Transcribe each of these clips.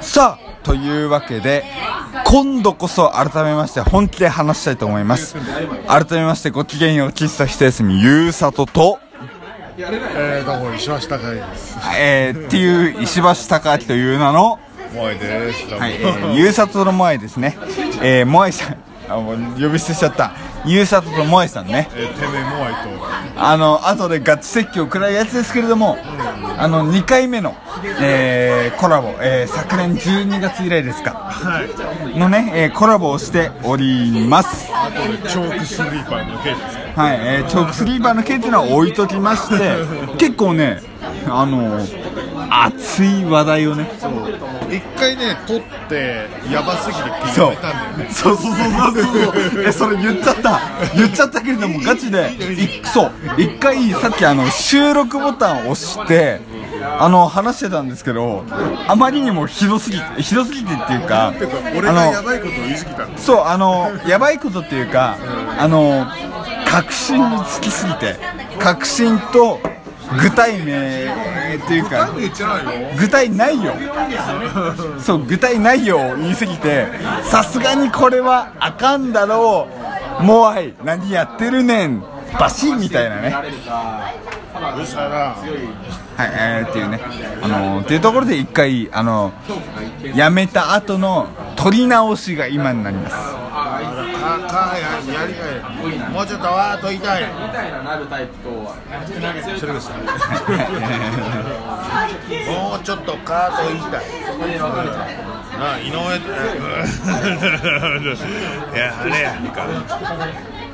さあというわけで今度こそ改めまして本気で話したいと思います改めましてごきげんよう喫茶一休みゆうさととえー、どうも石橋貴之です。えー、っていう石橋貴明という名のもえです。はい、えー、ゆうさとの萌えですねえー、萌えさんあもう呼び捨てしちゃったゆうさとと萌えさんね。えー、てめえもえあの後でガチ説教を食らうやつですけれども、あの2回目の、えーコラボ、えー昨年12月以来ですか、のね、えーコラボをしております。と、あとでチョークスリーパーの件ですね。はい、えーチョークスリーパーの件っていうのは置いときまして、結構ね、あの熱い話題をね、一回ね、撮って、やばすぎてピンそう止めたんだよね。そうそうそうそうそうえそれ言っちゃった言っちゃったけれどもガチでいそう一回さっきあの収録ボタンを押してあの話してたんですけどあまりにもひどすぎてひどすぎてっていうか俺がやばいことを言い過ぎた。そうあのやばいことっていうかあの確信につきすぎて確信と具体名っていうか。具体ないよそう具体ないよ言い過ぎてさすがにこれはあかんだろうモアイ何やってるねんバシッみたいなね。はいえー、っていうねあのー、っていうところで一回あのやめた後の取り直しが今になりますか、か、や、やりたい。もうちょっとわーっと言いたい。それです。もうちょっとカート言いたい。なあ、井上。いや、あれやんか。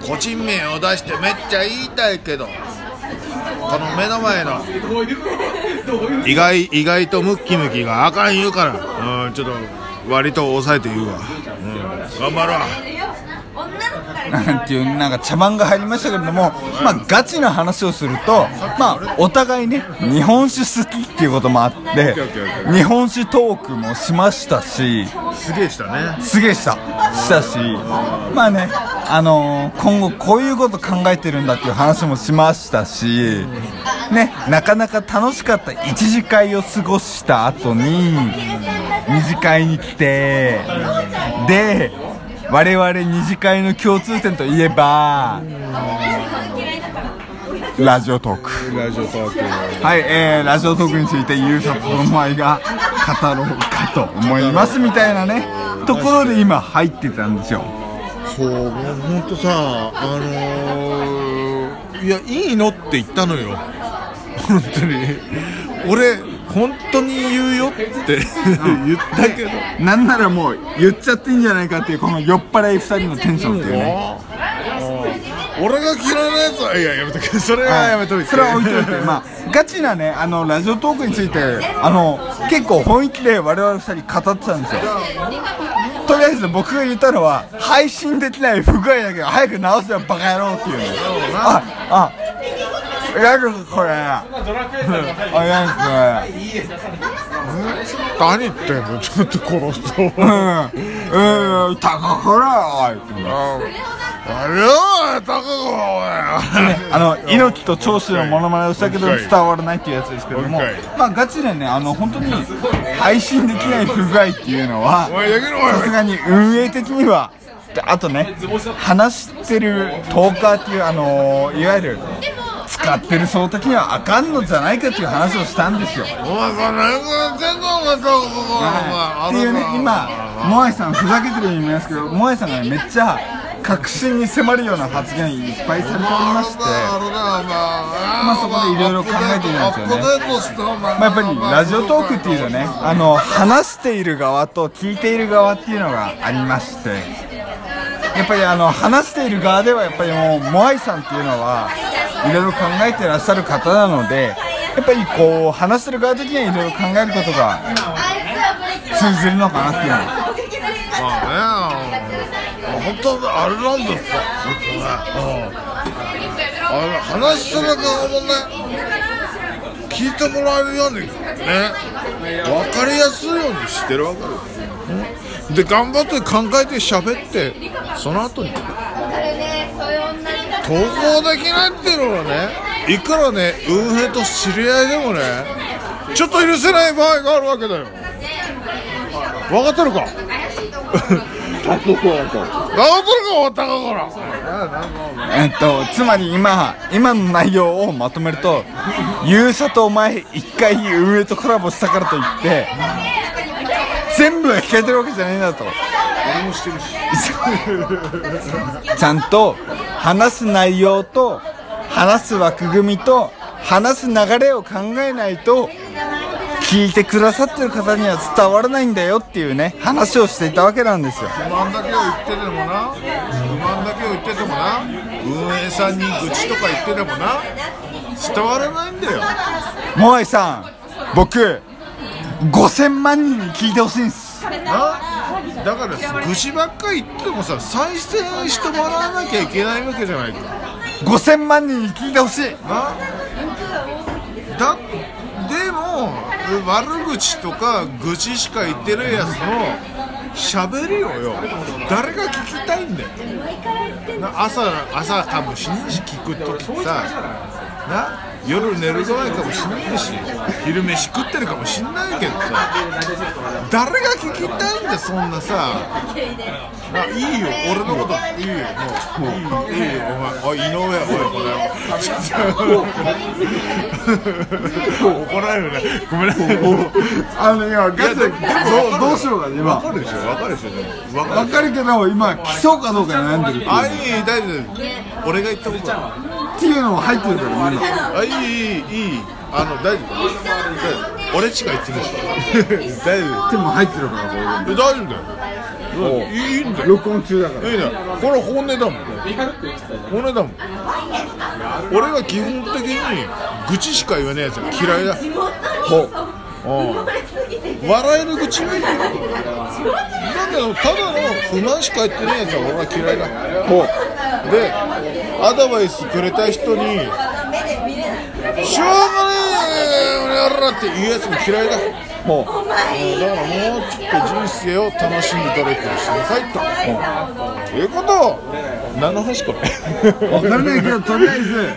個人名を出してめっちゃ言いたいけど。この目の前の。意外、意外とムッキムキがあかん言うから。うん、ちょっと。割と抑えて言うわ。うん、頑張ろう。なんていうなんか茶番が入りましたけれども、まあ、ガチな話をすると、まあ、お互いね日本酒好きっていうこともあって日本酒トークもしましたしすげえしたね。すげえした。したしまあねあのー今後こういうこと考えてるんだっていう話もしましたしねなかなか楽しかった。一次会を過ごした後に二次会に来てで我々二次会の共通点といえばラジオトークラジオトーク。はい、えー、ラジオトークについてゆうさとの前が語ろうかと思いますみたいなねところで今入ってたんですよそう、もう本当さ、あのー、いや、いいのって言ったのよ。本当に。俺、本当に言うよって言ったけど。なんならもう言っちゃっていいんじゃないかっていうこの酔っ払い2人のテンションっていうね。俺が嫌いなやつは、いや、やめとけ。それはやめといて。それは置いといて。まあガチなねあのラジオトークについてあの結構本気で我々2人語ってたんですよ。とりあえず僕が言ったのは配信できない不具合だけど早く直せよバカ野郎っていうのああやるこれあやるこれ何言ってんの？ちょっとこの人。うん、うん、高こら、おい。あれよ、高子おい。あの、猪木と長州のモノマネをしたけど伝わらないっていうやつですけどもまあガチでね、あの、本当に配信できない不具合っていうのは。さすがに運営的には、であとね、話してるトーカーっていう、あのいわゆる、使ってる層的にはあかんのじゃないかっていう話をしたんですよ。っていうね、今、モアイさんふざけてるように見えますけど、モアイさんがねめっちゃ確信に迫るような発言いっぱいされておりまして、まあそこでいろいろ考えているんですよね。まあ、やっぱりラジオトークっていうとね、あの話している側と聞いている側っていうのがありまして、やっぱりあの話している側ではやっぱりもうモアイさんっていうのはいろいろ考えてらっしゃる方なので、やっぱりこう話してる側的にはいろいろ考えることが通じるのかなっていうのは。まあね、本当あれなんですよ、あの話してる側もね、聞いてもらえるようにね、分かりやすいようにしてるわけですよ。で、頑張って考えて喋って、その後に投稿できないっていうのはね、いくらね、運営と知り合いでもね、ちょっと許せない場合があるわけだよ。分かってるか？タココだと。分かってるか高からえっとつまり今今の内容をまとめるとゆうさとお前一回運営とコラボしたからといって全部が聞かれてるわけじゃないんだと。俺もしてるし。ちゃんと話す内容と話す枠組みと話す流れを考えないと聞いてくださってる方には伝わらないんだよっていうね話をしていたわけなんですよ。不満だけを言っててもな不満だけを言っててもな運営さんに愚痴とか言っててもな伝わらないんだよ。モアイさん僕5000万人に聞いてほしいんです。な？だから愚痴ばっかり言ってもさ再生してもらわなきゃいけないわけじゃないか。5000万人に聞いてほしい。な？だでも悪口とか愚痴しか言ってるやつの喋りをよ。誰が聞きたいんだよ。な朝朝かもしんないし聞くときさな？夜寝る前かもしんないし昼飯食ってるかもしんないけどさ誰が聞きたいんだよそんなさ。ないいよ俺のこと。いいよもう。いいよいいよお前。おい井上おいこれ。怒られるね。ごめん。なさいあの今ガチでどうどうしようかね今わかるでしょわかるでしょ。わかるわかるけど今来そうかどうか悩んでるっていう。あいい大丈夫。俺が言ったことだっていうのも入ってるから今。あいいいいいい。あの大丈夫。大丈夫俺ちが言ってるし。大丈夫でも入ってるからこれ。え大丈夫だよ。いいんだよ。録音中だから。いいね。これ本音だもん。本音だもん。俺は基本的に愚痴しか言わないやつが嫌いだ。う。ん笑える愚痴はいいよだけどただの不満しか言ってないやつは俺は嫌いだ。でアドバイスくれた人に「しょうがねえ俺やら」って言うやつも嫌いだ。もう。だからもうちょっと人生を楽しんで誰かにしなさいと。い。うこと。を何の話これ？わからないけどとりあえず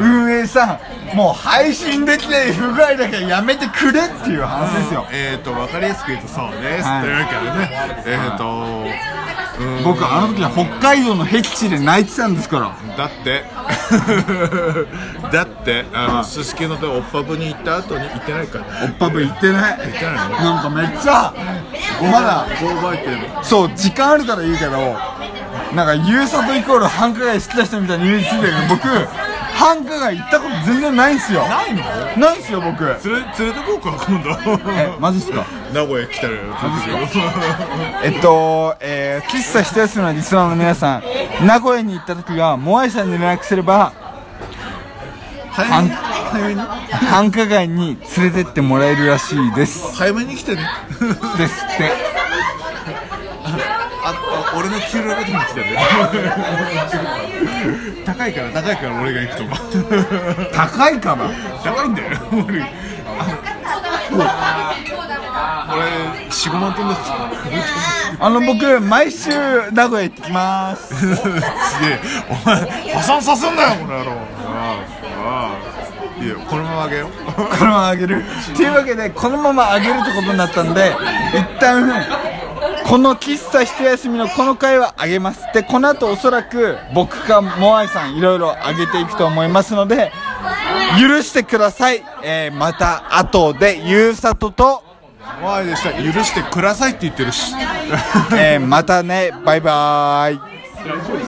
運営さんもう配信できない不具合だからやめてくれっていう話ですよ。えっと分かりやすく言うとそうです、はい。というわけでね。えっ、とうん僕あの時は北海道の僻地で泣いてたんですから。だって。だってあのすすきのでおっぱぶに行った後に行ってないから。おっぱぶ行ってない。行ってないの？なんかめっちゃまだそう時間あるから言うけどなんかゆうさとイコール繁華街好きな人みたいに言いついてるけど僕繁華街行ったこと全然ないんすよ。ないの？ないんすよ僕。連れ連れてこうか今度。えマジっすか？名古屋来たらえっと、えー、喫茶一休みのリスナーの皆さん名古屋に行った時はモアイさんに連絡すれば早めに？早めに？繁華街に連れてってもらえるらしいです。早めに来てね。ですってああ俺の給料が出てきたね。高いから高いから俺が行くとか。高いかな？高いんだよ。俺俺45万飛んだっつあの僕毎週名古屋行ってきます。すげえ。お前破産させんなよこの野郎。ああいいよこのままあげよう。このままあげる。っていうわけでこのままあげるってことになったんで一旦この喫茶一休みのこの回はあげます。でこの後おそらく僕かモアイさんいろいろあげていくと思いますので許してください、えーまた後でゆうさとと、おいでした。許してくださいって言ってるし。えーまたね。バイバーイ